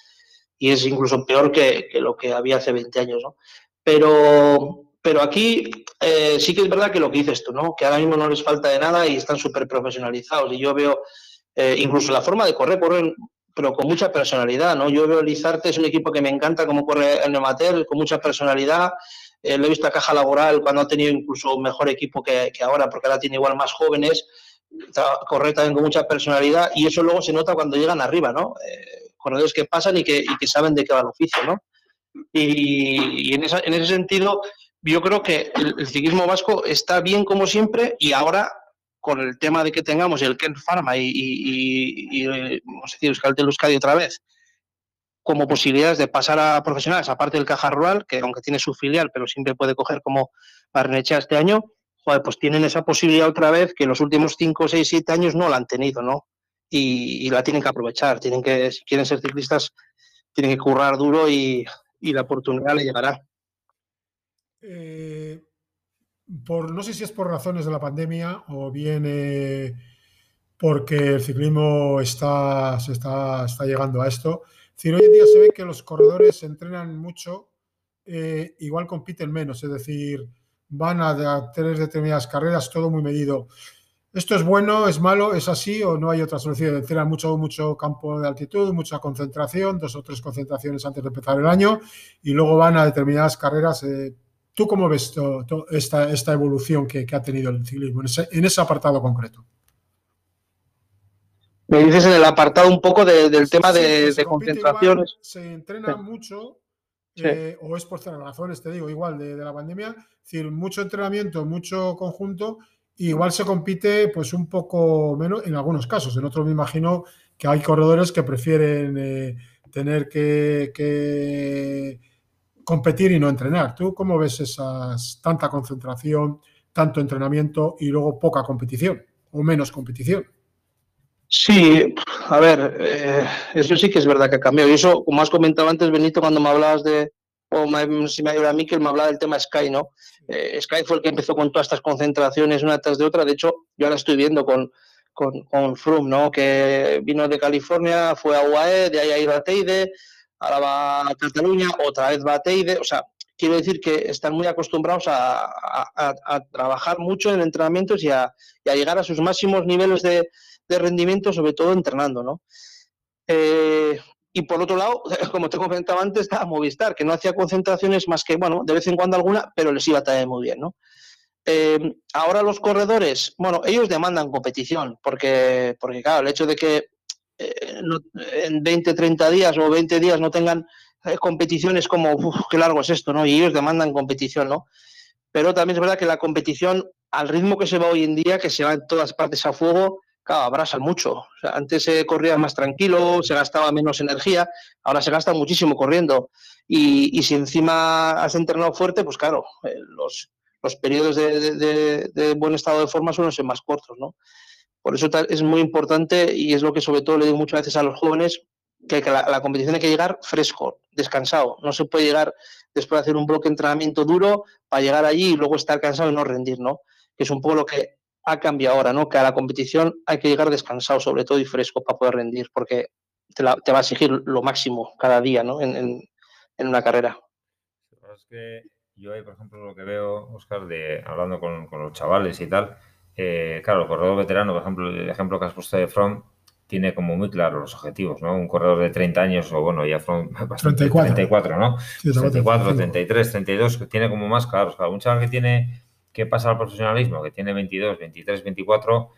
y es incluso peor que, que, lo que había hace 20 años, ¿no? Pero, pero aquí eh, sí que es verdad que lo que dices tú, ¿no? Que ahora mismo no les falta de nada y están súper profesionalizados. Y yo veo eh, incluso la forma de correr, corren pero con mucha personalidad, ¿no? Yo veo Lizarte, es un equipo que me encanta cómo corre el Neumatel, con mucha personalidad. Eh, lo he visto a Caja Laboral cuando ha tenido incluso un mejor equipo que, ahora, porque ahora tiene igual más jóvenes, corre también con mucha personalidad y eso luego se nota cuando llegan arriba, ¿no? Eh, corredores que pasan y que, saben de qué va el oficio, ¿no? Y, en, ese sentido, yo creo que el, el ciclismo vasco está bien como siempre y ahora con el tema de que tengamos el Ken Pharma y, y, y, vamos a decir, Euskaltel Euskadi otra vez, como posibilidades de pasar a profesionales, aparte del Caja Rural, que aunque tiene su filial, pero siempre puede coger como Barnechea este año, pues tienen esa posibilidad otra vez que en los últimos 5, 6, 7 años no la han tenido, ¿no? Y, la tienen que aprovechar, tienen que, si quieren ser ciclistas, tienen que currar duro y, la oportunidad le llegará. Eh, por, no sé si es por razones de la pandemia o bien eh, porque el ciclismo está, se está, está llegando a esto. Es hoy en día se ve que los corredores entrenan mucho, eh, igual compiten menos, es decir, van a, tener determinadas carreras, todo muy medido. ¿Esto es bueno, es malo, es así o no hay otra solución? Entrenan mucho, mucho campo de altitud, mucha concentración, dos o tres concentraciones antes de empezar el año y luego van a determinadas carreras. Eh, ¿Tú cómo ves esta, esta, evolución que, ha tenido el ciclismo en ese, apartado concreto? Me dices en el apartado un poco del tema de, concentraciones. se entrena mucho, eh, o es por razones, te digo, igual de, la pandemia, es decir, mucho entrenamiento, mucho conjunto, igual se compite pues un poco menos en algunos casos. En otros me imagino que hay corredores que prefieren eh, tener que competir y no entrenar. ¿Tú cómo ves esas tanta concentración, tanto entrenamiento y luego poca competición o menos competición? Sí, a ver, eh, eso sí que es verdad que ha cambiado. Y eso, como has comentado antes, Benito, cuando me hablabas de, o si me ayuda a mí, que me hablaba del tema Sky, ¿no? Eh, Sky fue el que empezó con todas estas concentraciones una tras de otra. De hecho, yo ahora estoy viendo con, con, con ¿no? Que vino de California, fue a UAE, de ahí a a Teide, ahora va a Cataluña, otra vez va a Teide, o sea, quiero decir que están muy acostumbrados a, trabajar mucho en entrenamientos y a, llegar a sus máximos niveles de, rendimiento, sobre todo entrenando, ¿no? Eh, y por otro lado, como te comentaba antes, está Movistar, que no hacía concentraciones más que, bueno, de vez en cuando alguna, pero les iba también muy bien, ¿no? Eh, ahora los corredores, bueno, ellos demandan competición, porque, porque claro, el hecho de que eh, en 20, 30 días o 20 días no tengan competiciones como, uff, qué largo es esto, ¿no? Y ellos demandan competición, ¿no? Pero también es verdad que la competición, al ritmo que se va hoy en día, que se va en todas partes a fuego, claro, abrasan mucho. antes se corría más tranquilo, se gastaba menos energía, ahora se gasta muchísimo corriendo. Y, si encima has entrenado fuerte, pues claro, eh, los, los periodos de, buen estado de forma suelen ser más cortos, ¿no? Por eso es muy importante y es lo que sobre todo le digo muchas veces a los jóvenes, que, la, competición hay que llegar fresco, descansado. No se puede llegar después de hacer un bloque de entrenamiento duro para llegar allí y luego estar cansado y no rendir, ¿no? Que es un poco lo que ha cambiado ahora, ¿no? Que a la competición hay que llegar descansado, sobre todo y fresco para poder rendir, porque te, va a exigir lo máximo cada día, ¿no? En, una carrera. Es que yo ahí, por ejemplo, lo que veo, Oscar, de, hablando con, con los chavales y tal, eh, claro, el corredor veterano, por ejemplo, el ejemplo que has puesto de From, tiene como muy claros los objetivos, ¿no? Un corredor de 30 años, o bueno, ya From, 34. 34, ¿no? 34, 33, 32, que tiene como más claros. Claro, un chaval que tiene, que pasa al profesionalismo, que tiene 22, 23, 24,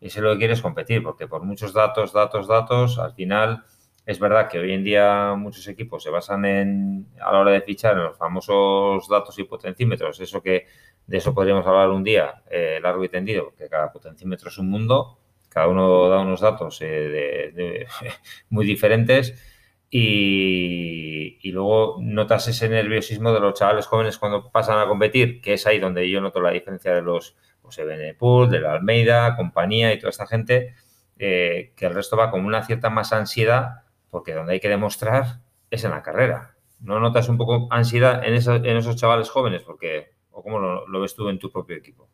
ese lo que quiere es competir, porque por muchos datos, datos, datos, al final es verdad que hoy en día muchos equipos se basan en, a la hora de fichar en los famosos datos y potencímetros, eso que de eso podríamos hablar un día eh, largo y tendido, porque cada potencímetro es un mundo, cada uno da unos datos eh, muy diferentes y, luego notas ese nerviosismo de los chavales jóvenes cuando pasan a competir, que es ahí donde yo noto la diferencia de los pues, Pool, de la Almeida, compañía y toda esta gente, eh, que el resto va con una cierta más ansiedad, porque donde hay que demostrar es en la carrera. ¿No notas un poco ansiedad en, en esos chavales jóvenes? Porque ¿O cómo lo, ves tú en tu propio equipo?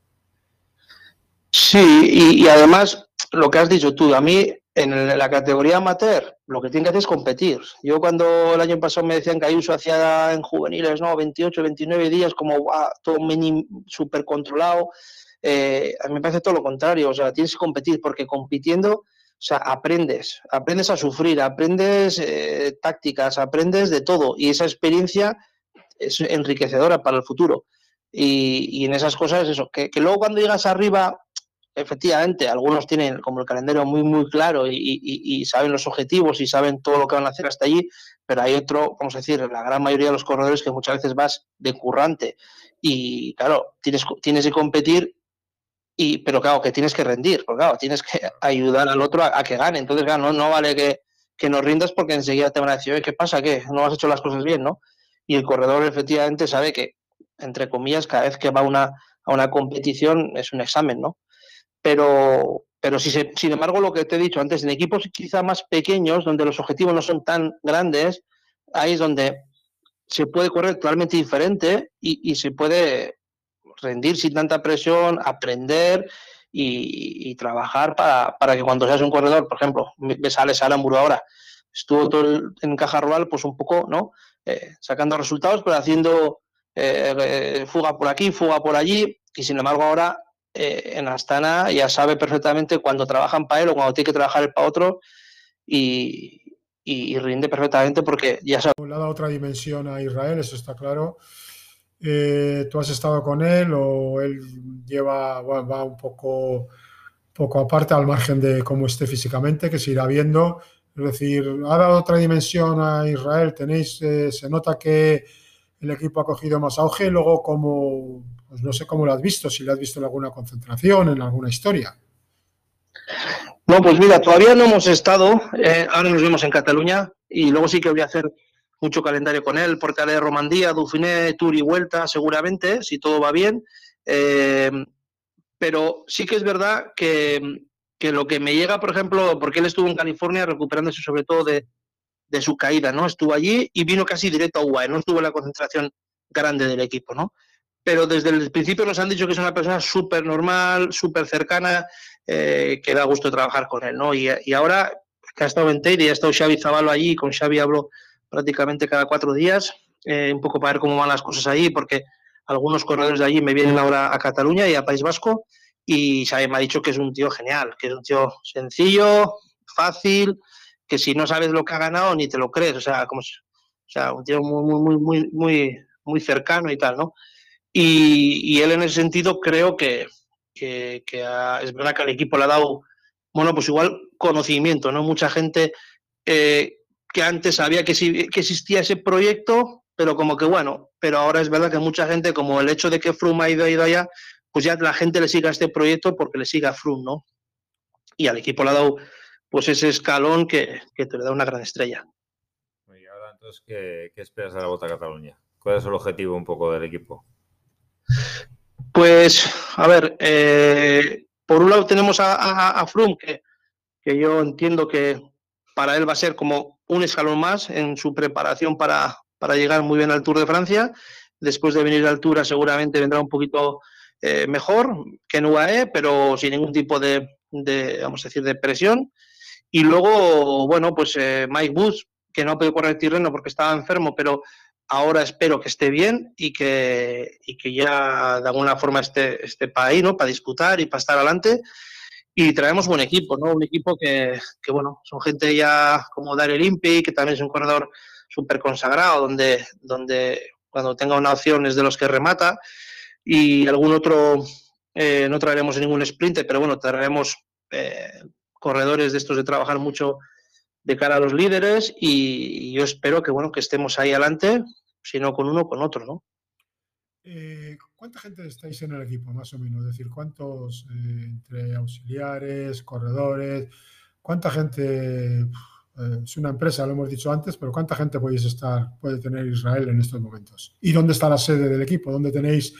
Sí, y, además lo que has dicho tú, a mí en la categoría amateur lo que tiene que hacer es competir. Yo cuando el año pasado me decían que Ayuso hacía en juveniles, ¿no? 28, 29 días, como todo mini, súper controlado, eh, a mí me parece todo lo contrario, o sea, tienes que competir porque compitiendo, o sea, aprendes, aprendes a sufrir, aprendes eh, tácticas, aprendes de todo y esa experiencia es enriquecedora para el futuro. Y, en esas cosas, eso, que, luego cuando llegas arriba, efectivamente, algunos tienen como el calendario muy, muy claro y, saben los objetivos y saben todo lo que van a hacer hasta allí, pero hay otro, vamos a decir, la gran mayoría de los corredores que muchas veces vas de currante y, claro, tienes, tienes que competir y, pero claro, que tienes que rendir, porque claro, tienes que ayudar al otro a, que gane. Entonces, claro, no, vale que, que no rindas porque enseguida te van a decir, ¿qué pasa? ¿Qué? No has hecho las cosas bien, ¿no? Y el corredor efectivamente sabe que entre comillas, cada vez que va una, a una competición es un examen, ¿no? Pero, pero si sin embargo, lo que te he dicho antes, en equipos quizá más pequeños, donde los objetivos no son tan grandes, ahí es donde se puede correr totalmente diferente y, se puede rendir sin tanta presión, aprender y, trabajar para, para, que cuando seas un corredor, por ejemplo, ves a Alex Aramburu ahora, estuvo todo en caja rural, pues un poco, ¿no? Eh, sacando resultados, pero haciendo eh, eh, fuga por aquí, fuga por allí, y sin embargo ahora eh, en Astana ya sabe perfectamente cuando trabajan para él o cuando tiene que trabajar para otro y, rinde perfectamente porque ya sabe. Le ha dado otra dimensión a Israel, eso está claro. Eh, ¿Tú has estado con él o él lleva, va un poco, poco aparte al margen de cómo esté físicamente, que se irá viendo? Es decir, ha dado otra dimensión a Israel. Tenéis, eh, se nota que el equipo ha cogido más auge. Luego, como, pues no sé cómo lo has visto, si lo has visto en alguna concentración, en alguna historia. No, pues mira, todavía no hemos estado. Eh, ahora nos vemos en Cataluña y luego sí que voy a hacer mucho calendario con él, porque de Romandía, Dauphiné, Tour y Vuelta, seguramente, si todo va bien. Eh, pero sí que es verdad que, que, lo que me llega, por ejemplo, porque él estuvo en California recuperándose sobre todo de, de su caída, ¿no? Estuvo allí y vino casi directo a UAE, no estuvo en la concentración grande del equipo, ¿no? Pero desde el principio nos han dicho que es una persona súper normal, súper cercana, eh, que da gusto trabajar con él, ¿no? Y, ahora que ha estado en Teire y ha estado Xavi Zavalo allí, con Xavi hablo prácticamente cada cuatro días, eh, un poco para ver cómo van las cosas allí, porque algunos corredores de allí me vienen ahora a Cataluña y a País Vasco, y Xavi me ha dicho que es un tío genial, que es un tío sencillo, fácil, que si no sabes lo que ha ganado ni te lo crees, o sea, como, o sea un tío muy, muy, muy, muy, muy cercano y tal, ¿no? Y, él en ese sentido creo que, es verdad que al equipo le ha dado, bueno, pues igual conocimiento, ¿no? Mucha gente eh, que antes sabía que, que existía ese proyecto, pero como que bueno, pero ahora es verdad que mucha gente, como el hecho de que Froome ha ido, allá, pues ya la gente le siga este proyecto porque le siga a Froome, ¿no? Y al equipo le ha dado pues ese escalón que, te le da una gran estrella. Y ahora entonces, ¿qué, esperas de la Vuelta a Cataluña? ¿Cuál es el objetivo un poco del equipo? Pues, a ver, eh, por un lado tenemos a, a, que, yo entiendo que para él va a ser como un escalón más en su preparación para, para llegar muy bien al Tour de Francia. Después de venir a la altura seguramente vendrá un poquito eh, mejor que en UAE, pero sin ningún tipo de, vamos a decir, de presión. Y luego, bueno, pues eh, Mike Woods, que no ha podido correr tirreno porque estaba enfermo, pero ahora espero que esté bien y que, y que ya de alguna forma esté, esté para ahí, ¿no? Para disputar y para estar adelante y traemos buen equipo, ¿no? Un equipo que, que bueno, son gente ya como Daryl Impey, que también es un corredor súper consagrado, donde, donde cuando tenga una opción es de los que remata, y algún otro, eh, no traeremos ningún sprinter, pero bueno, traeremos eh, corredores de estos de trabajar mucho de cara a los líderes, y, yo espero que, bueno, que estemos ahí adelante, si no con uno, con otro, ¿no? Eh, ¿Cuánta gente estáis en el equipo, más o menos? Es decir, ¿cuántos eh, entre auxiliares, corredores? ¿Cuánta gente? Eh, es una empresa, lo hemos dicho antes, pero ¿cuánta gente podéis estar, puede tener Israel en estos momentos? ¿Y dónde está la sede del equipo? ¿Dónde tenéis,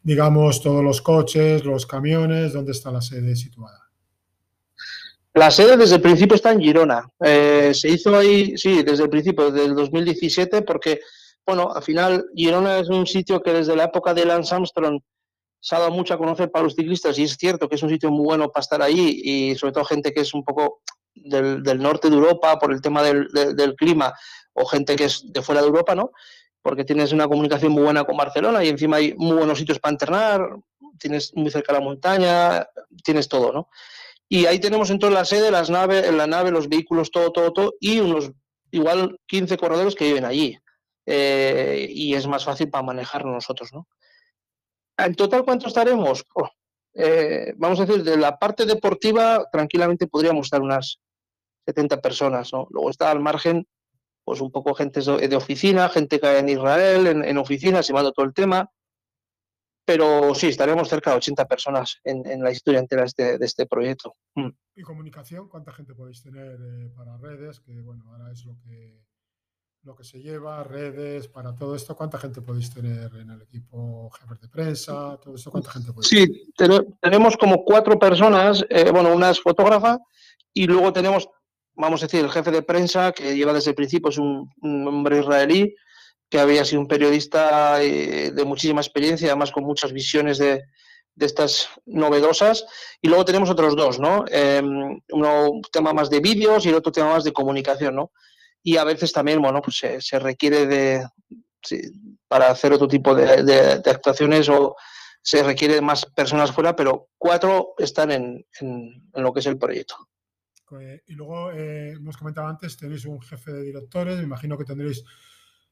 digamos, todos los coches, los camiones? ¿Dónde está la sede situada? La sede desde el principio está en Girona. se hizo ahí, sí, desde el principio, desde el 2017, porque bueno, al final Girona es un sitio que desde la época de Lance Armstrong se ha dado mucho a conocer para los ciclistas y es cierto que es un sitio muy bueno para estar ahí y sobre todo gente que es un poco del, norte de Europa por el tema del, clima o gente que es de fuera de Europa, ¿no? Porque tienes una comunicación muy buena con Barcelona y encima hay muy buenos sitios para entrenar, tienes muy cerca la montaña, tienes todo, ¿no? Y ahí tenemos entonces la sede, las naves, la nave, los vehículos, todo, todo, todo, y unos igual 15 corredores que viven allí. Eh, y es más fácil para manejarlo nosotros, ¿no? En total, ¿cuánto estaremos? Oh, eh, vamos a decir, de la parte deportiva, tranquilamente podríamos estar unas 70 personas, ¿no? Luego está al margen, pues un poco gente de oficina, gente que hay en Israel, en, oficinas, llevando todo el tema, pero sí, estaremos cerca de 80 personas en, la historia entera de este, de este proyecto. Mm. ¿Y comunicación? ¿Cuánta gente podéis tener eh, para redes? Que bueno, ahora es lo que lo que se lleva, redes, para todo esto, ¿cuánta gente podéis tener en el equipo, jefes de prensa, todo esto, cuánta gente podéis Sí, tenemos como cuatro personas, eh, bueno, una es fotógrafa y luego tenemos, vamos a decir, el jefe de prensa que lleva desde el principio, es un, hombre israelí que había sido un periodista eh, de muchísima experiencia, además con muchas visiones de, estas novedosas. Y luego tenemos otros dos, ¿no? Eh, uno tema más de vídeos y el otro tema más de comunicación, ¿no? y a veces también, bueno, pues se, requiere de, para hacer otro tipo de, actuaciones o se requiere más personas fuera, pero cuatro están en, lo que es el proyecto. Y luego, eh, hemos comentado antes, tenéis un jefe de directores, me imagino que tendréis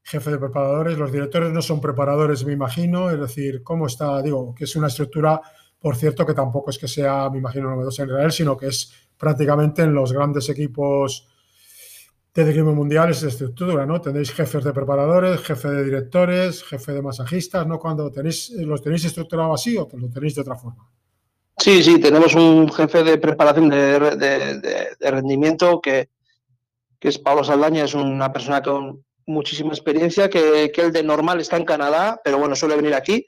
jefe de preparadores. Los directores no son preparadores, me imagino. Es decir, ¿cómo está? Digo, que es una estructura, por cierto, que tampoco es que sea, me imagino, novedosa en Israel, sino que es prácticamente en los grandes equipos de ciclismo mundial es estructura, ¿no? Tenéis jefes de preparadores, jefe de directores, jefe de masajistas, ¿no? Cuando tenéis, ¿los tenéis estructurado así o lo tenéis de otra forma? Sí, sí, tenemos un jefe de preparación de, rendimiento que, que, es Pablo Saldaña, es una persona con muchísima experiencia, que, que de normal está en Canadá, pero bueno, suele venir aquí.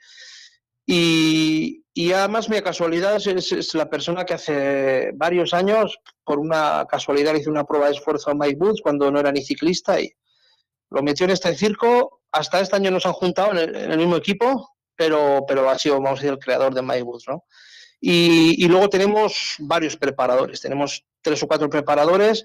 Y, y además, mi casualidad es, la persona que hace varios años, por una casualidad, hizo una prueba de esfuerzo a Mike Woods cuando no era ni ciclista y lo metió en este circo. Hasta este año nos han juntado en el, mismo equipo, pero, pero ha sido, vamos a decir, el creador de Mike Woods, ¿no? Y, luego tenemos varios preparadores, tenemos tres o cuatro preparadores,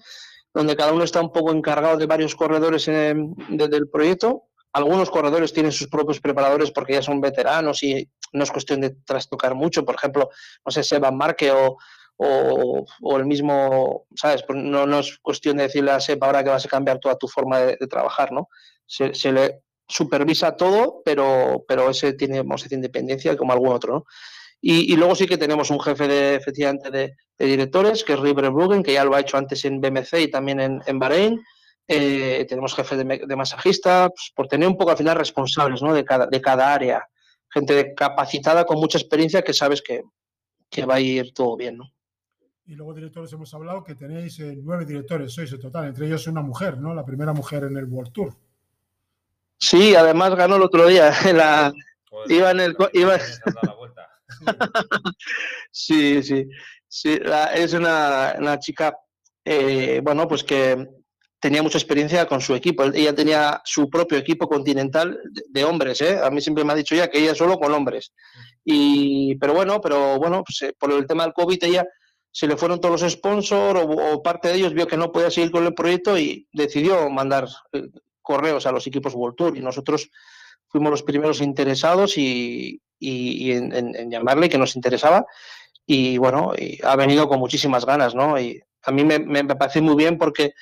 donde cada uno está un poco encargado de varios corredores en, del proyecto algunos corredores tienen sus propios preparadores porque ya son veteranos y no es cuestión de trastocar mucho. Por ejemplo, no sé, Seban Marque o, o, el mismo, ¿sabes? Pues no, no, es cuestión de decirle a Seba ahora que vas a cambiar toda tu forma de, trabajar, ¿no? Se, le supervisa todo, pero, pero ese tiene, más independencia como algún otro, ¿no? Y, luego sí que tenemos un jefe de, efectivamente, de, directores, que es River Bruggen, que ya lo ha hecho antes en BMC y también en, en Bahrein eh, tenemos jefes de, masajista, pues, por tener un poco al final responsables ¿no? de, cada, de cada área, gente capacitada con mucha experiencia que sabes que, que va a ir todo bien. ¿no? Y luego directores hemos hablado que tenéis eh, nueve directores, sois en total, entre ellos una mujer, ¿no? La primera mujer en el World Tour. Sí, además ganó el otro día. La, iba en el... Iba... sí, sí, sí. es una, una chica, eh, bueno, pues que tenía mucha experiencia con su equipo. Ella tenía su propio equipo continental de, hombres, ¿eh? A mí siempre me ha dicho ya que ella solo con hombres. Y, pero bueno, pero bueno, pues, eh, por el tema del COVID ella se le fueron todos los sponsors o, parte de ellos vio que no podía seguir con el proyecto y decidió mandar eh, correos a los equipos World Tour y nosotros fuimos los primeros interesados y, en, llamarle que nos interesaba y bueno, y ha venido con muchísimas ganas, ¿no? Y a mí me, me parece muy bien porque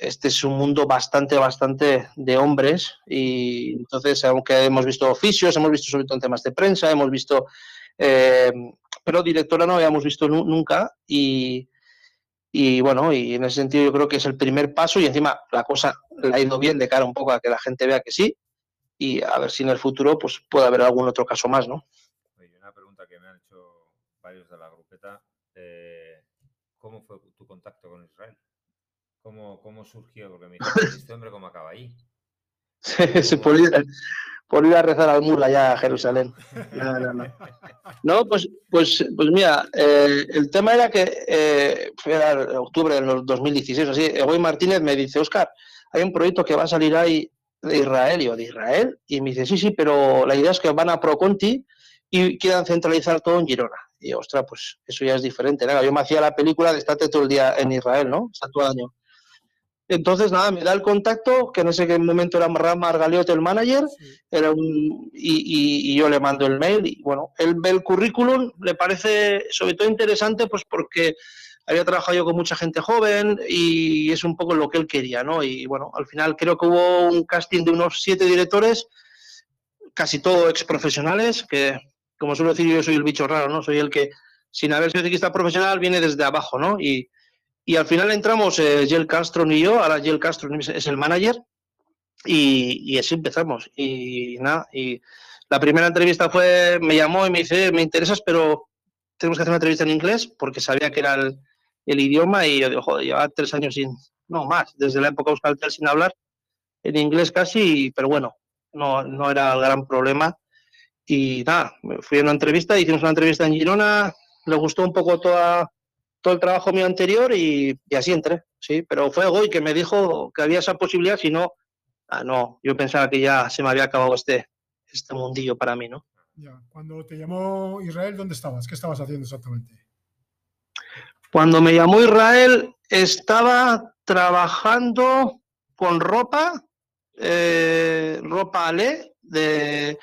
este es un mundo bastante, bastante de hombres y entonces, aunque hemos visto oficios, hemos visto sobre todo en temas de prensa, hemos visto, eh, pero directora no habíamos visto nunca y, y bueno, y en ese sentido yo creo que es el primer paso y encima la cosa le ha ido bien de cara un poco a que la gente vea que sí y a ver si en el futuro pues puede haber algún otro caso más, ¿no? una pregunta que me han hecho varios de la grupeta, eh, ¿cómo fue tu contacto con Israel? ¿Cómo, cómo surgió? Porque me dice, este hombre cómo acaba ahí. Sí, por, ir, por, ir, a rezar al mula ya a Jerusalén. No, no, no. no pues, pues, pues mira, eh, el tema era que eh, era octubre del 2016, así, Egoy Martínez me dice, Oscar, hay un proyecto que va a salir ahí de Israel, y yo, ¿de Israel? Y me dice, sí, sí, pero la idea es que van a Proconti y quieran centralizar todo en Girona. Y yo, ostras, pues eso ya es diferente. Yo me hacía la película de estate todo el día en Israel, ¿no? Está todo el año. Entonces, nada, me da el contacto, que en ese momento era Ram Margaliote el manager, era un, y, yo le mando el mail. Y bueno, él ve el currículum, le parece sobre todo interesante, pues porque había trabajado yo con mucha gente joven y es un poco lo que él quería, ¿no? Y bueno, al final creo que hubo un casting de unos siete directores, casi todos ex profesionales, que como suelo decir, yo soy el bicho raro, ¿no? Soy el que, sin haber sido ciclista profesional, viene desde abajo, ¿no? Y y al final entramos eh, Castro y yo, ahora Gel Castro es el manager, y, así empezamos. Y nada, y la primera entrevista fue, me llamó y me dice, me interesas, pero tenemos que hacer una entrevista en inglés, porque sabía que era el, idioma, y yo digo, joder, llevaba tres años sin, no más, desde la época Euskaltel sin hablar en inglés casi, pero bueno, no, no era el gran problema. Y nada, fui a una entrevista, hicimos una entrevista en Girona, le gustó un poco toda todo el trabajo mío anterior y, así entré, sí, pero fue Goy que me dijo que había esa posibilidad, si no, ah, no, yo pensaba que ya se me había acabado este, este mundillo para mí, ¿no? Ya. Cuando te llamó Israel, ¿dónde estabas? ¿Qué estabas haciendo exactamente? Cuando me llamó Israel, estaba trabajando con ropa, eh, ropa Ale, de,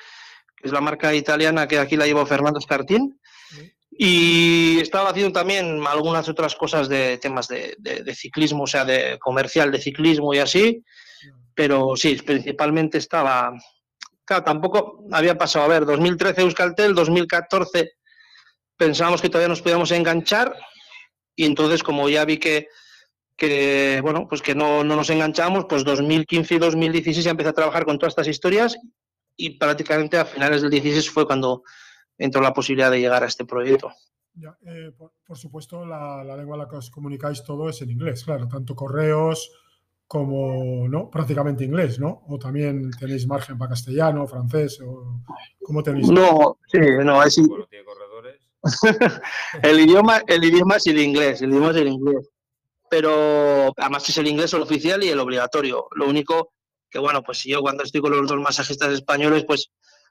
que es la marca italiana que aquí la llevo Fernando Escartín. Y estaba haciendo también algunas otras cosas de temas de, ciclismo, o sea, de comercial de ciclismo y así. pero sí, principalmente estaba, claro, tampoco había pasado, a ver, 2013 Euskaltel, 2014 pensábamos que todavía nos podíamos enganchar y entonces como ya vi que, que bueno, pues que no, no nos enganchamos, pues 2015 y 2016 ya empecé a trabajar con todas estas historias y prácticamente a finales del 16 fue cuando entró la posibilidad de llegar a este proyecto. Ya, eh, por, por, supuesto, la, la, lengua en la que os comunicáis todo es en inglés, claro, tanto correos como, ¿no? Prácticamente inglés, ¿no? O también tenéis margen para castellano, francés, o ¿cómo tenéis? No, sí, no, es... el, idioma, el idioma es el inglés, el idioma es el inglés. Pero además es el inglés el oficial y el obligatorio. Lo único que, bueno, pues yo cuando estoy con los dos masajistas españoles, pues,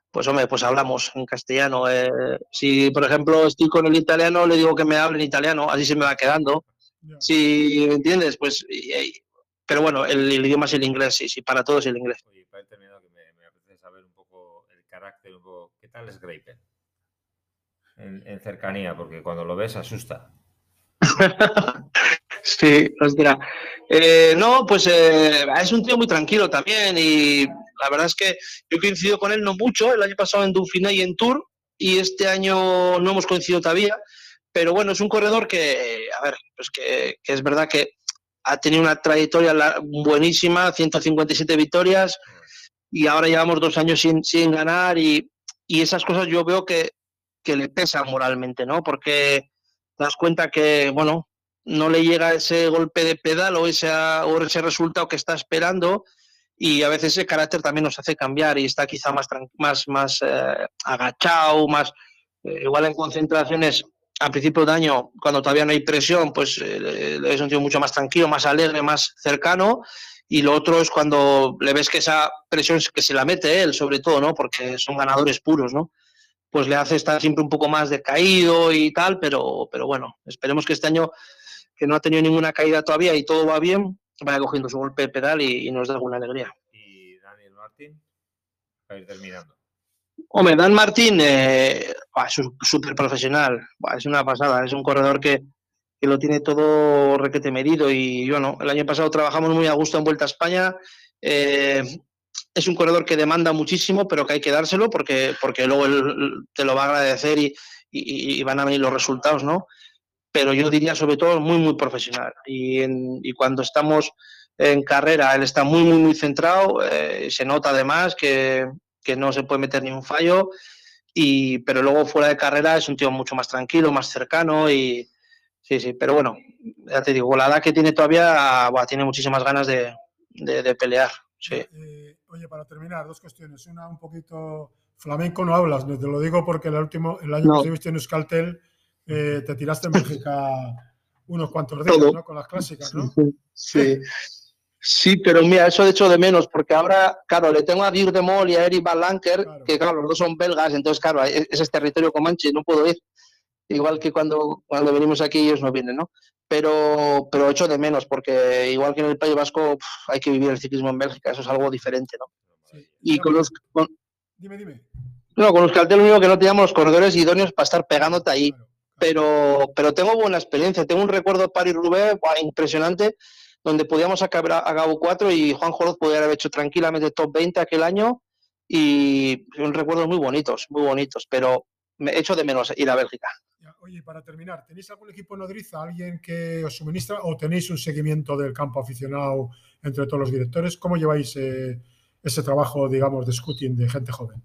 pues hombre, pues hablamos en castellano. Eh, si, por ejemplo, estoy con el italiano, le digo que me hable en italiano, así se me va quedando. Si me entiendes, pues. pero bueno, el, el, idioma es el inglés, sí, sí, para todos es el inglés. Oye, para terminar, que me, me apetece saber un poco el carácter, un poco, ¿qué tal es Grapen? En, cercanía, porque cuando lo ves asusta. sí, hostia. Eh, no, pues eh, es un tío muy tranquilo también y la verdad es que yo coincido con él no mucho, el año pasado en Dauphiné y en Tour y este año no hemos coincidido todavía, pero bueno, es un corredor que, a ver, pues que, que es verdad que ha tenido una trayectoria buenísima, 157 victorias y ahora llevamos dos años sin, sin ganar y, y esas cosas yo veo que que le pesa moralmente, ¿no? Porque te das cuenta que, bueno, no le llega ese golpe de pedal o ese, o ese resultado que está esperando y a veces ese carácter también nos hace cambiar y está quizá más, más, más eh, agachado, más eh, igual en concentraciones a principio de año, cuando todavía no hay presión, pues es un tío mucho más tranquilo, más alegre, más cercano. Y lo otro es cuando le ves que esa presión que se la mete él, sobre todo, ¿no? Porque son ganadores puros, ¿no? Pues le hace estar siempre un poco más decaído y tal, pero, pero bueno, esperemos que este año, que no ha tenido ninguna caída todavía y todo va bien, vaya cogiendo su golpe de pedal y, y nos da alguna alegría. ¿Y Daniel Martín? Para ir terminando. Hombre, Dan Martín eh, es súper profesional, es una pasada, es un corredor que, que, lo tiene todo requete medido y bueno, el año pasado trabajamos muy a gusto en Vuelta a España, eh, es un corredor que demanda muchísimo, pero que hay que dárselo porque, porque luego él te lo va a agradecer y, y, y van a venir los resultados, ¿no? Pero yo diría sobre todo muy, muy profesional. Y, en, y cuando estamos en carrera, él está muy, muy, muy centrado, eh, se nota además que, que, no se puede meter ni un fallo, y, pero luego fuera de carrera es un tío mucho más tranquilo, más cercano y sí, sí, pero bueno, ya te digo, la edad que tiene todavía, tiene muchísimas ganas de, de, de pelear. Sí. Eh, oye, para terminar, dos cuestiones. Una, un poquito flamenco no hablas, te lo digo porque el último, el año no. que estuviste en Euskaltel eh, te tiraste en Bélgica unos cuantos días, ¿no? Con las clásicas, ¿no? Sí. Sí, pero mira, eso de hecho de menos, porque ahora, claro, le tengo a Dirk de Mol y a Eric Van Lanker, claro. que claro, los dos son belgas, entonces, claro, ese es territorio comanche, no puedo ir. Igual que cuando, cuando venimos aquí ellos no vienen, ¿no? Pero, pero echo de menos, porque igual que en el País Vasco hay que vivir el ciclismo en Bélgica, eso es algo diferente, ¿no? Sí. Y con los... Con, dime, dime. No, con los carteles lo único que no teníamos los corredores idóneos para estar pegándote ahí, claro. Pero, pero tengo buena experiencia, tengo un recuerdo de Paris-Roubaix impresionante, donde podíamos acabar a Gabo 4 y Juan Joroz podía haber hecho tranquilamente top 20 aquel año y un recuerdos muy bonitos, muy bonitos, pero me echo de menos ir a Bélgica. Oye, para terminar, ¿tenéis algún equipo nodriza, alguien que os suministra o tenéis un seguimiento del campo aficionado entre todos los directores? ¿Cómo lleváis eh, ese trabajo, digamos, de scouting de gente joven?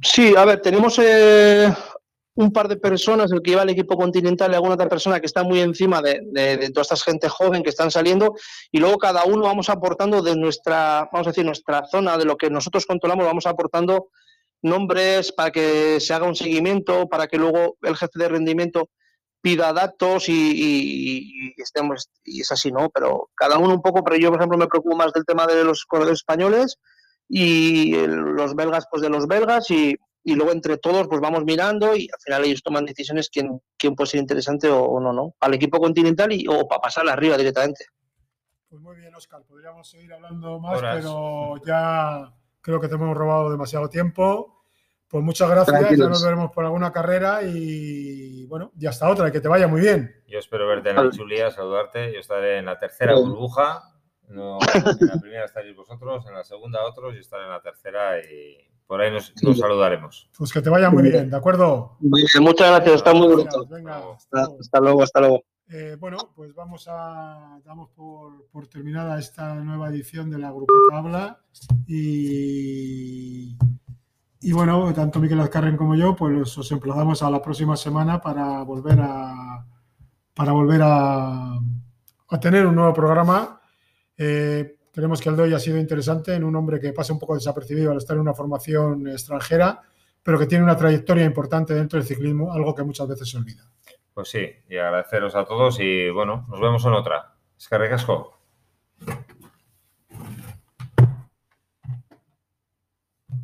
Sí, a ver, tenemos eh, un par de personas, el que lleva el equipo continental y alguna otra persona que está muy encima de, de, de, toda esta gente joven que están saliendo y luego cada uno vamos aportando de nuestra, vamos a decir, nuestra zona, de lo que nosotros controlamos, vamos aportando nombres para que se haga un seguimiento, para que luego el jefe de rendimiento pida datos y, y, y, estemos, y es así, ¿no? Pero cada uno un poco, pero yo, por ejemplo, me preocupo más del tema de los corredores españoles y el, los belgas, pues de los belgas y, y, luego entre todos pues vamos mirando y al final ellos toman decisiones quién, quién puede ser interesante o, o no, ¿no? Al equipo continental y, o para pasar arriba directamente. Pues muy bien, Oscar, podríamos seguir hablando más, Horas. pero ya creo que te hemos robado demasiado tiempo. Pues muchas gracias, Tranquilos. ya nos veremos por alguna carrera y bueno, y hasta otra, que te vaya muy bien. Yo espero verte en la chulía, saludarte. Yo estaré en la tercera burbuja No, en la primera estaréis vosotros, en la segunda otros y estar en la tercera y por ahí nos, nos saludaremos. Pues que te vaya muy bien, ¿de acuerdo? Muy bien, muchas gracias, está muy bonito. venga, hasta luego, hasta luego. Eh, bueno, pues vamos a damos por, terminada esta nueva edición de la Grupeta Habla y, y bueno, tanto Miquel Azcarren como yo, pues os emplazamos a la próxima semana para volver a para volver a, a tener un nuevo programa. Eh, creemos que el de hoy ha sido interesante en un hombre que pasa un poco desapercibido al estar en una formación extranjera, pero que tiene una trayectoria importante dentro del ciclismo, algo que muchas veces se olvida. Pues sí, y agradeceros a todos y bueno, nos vemos en otra. Es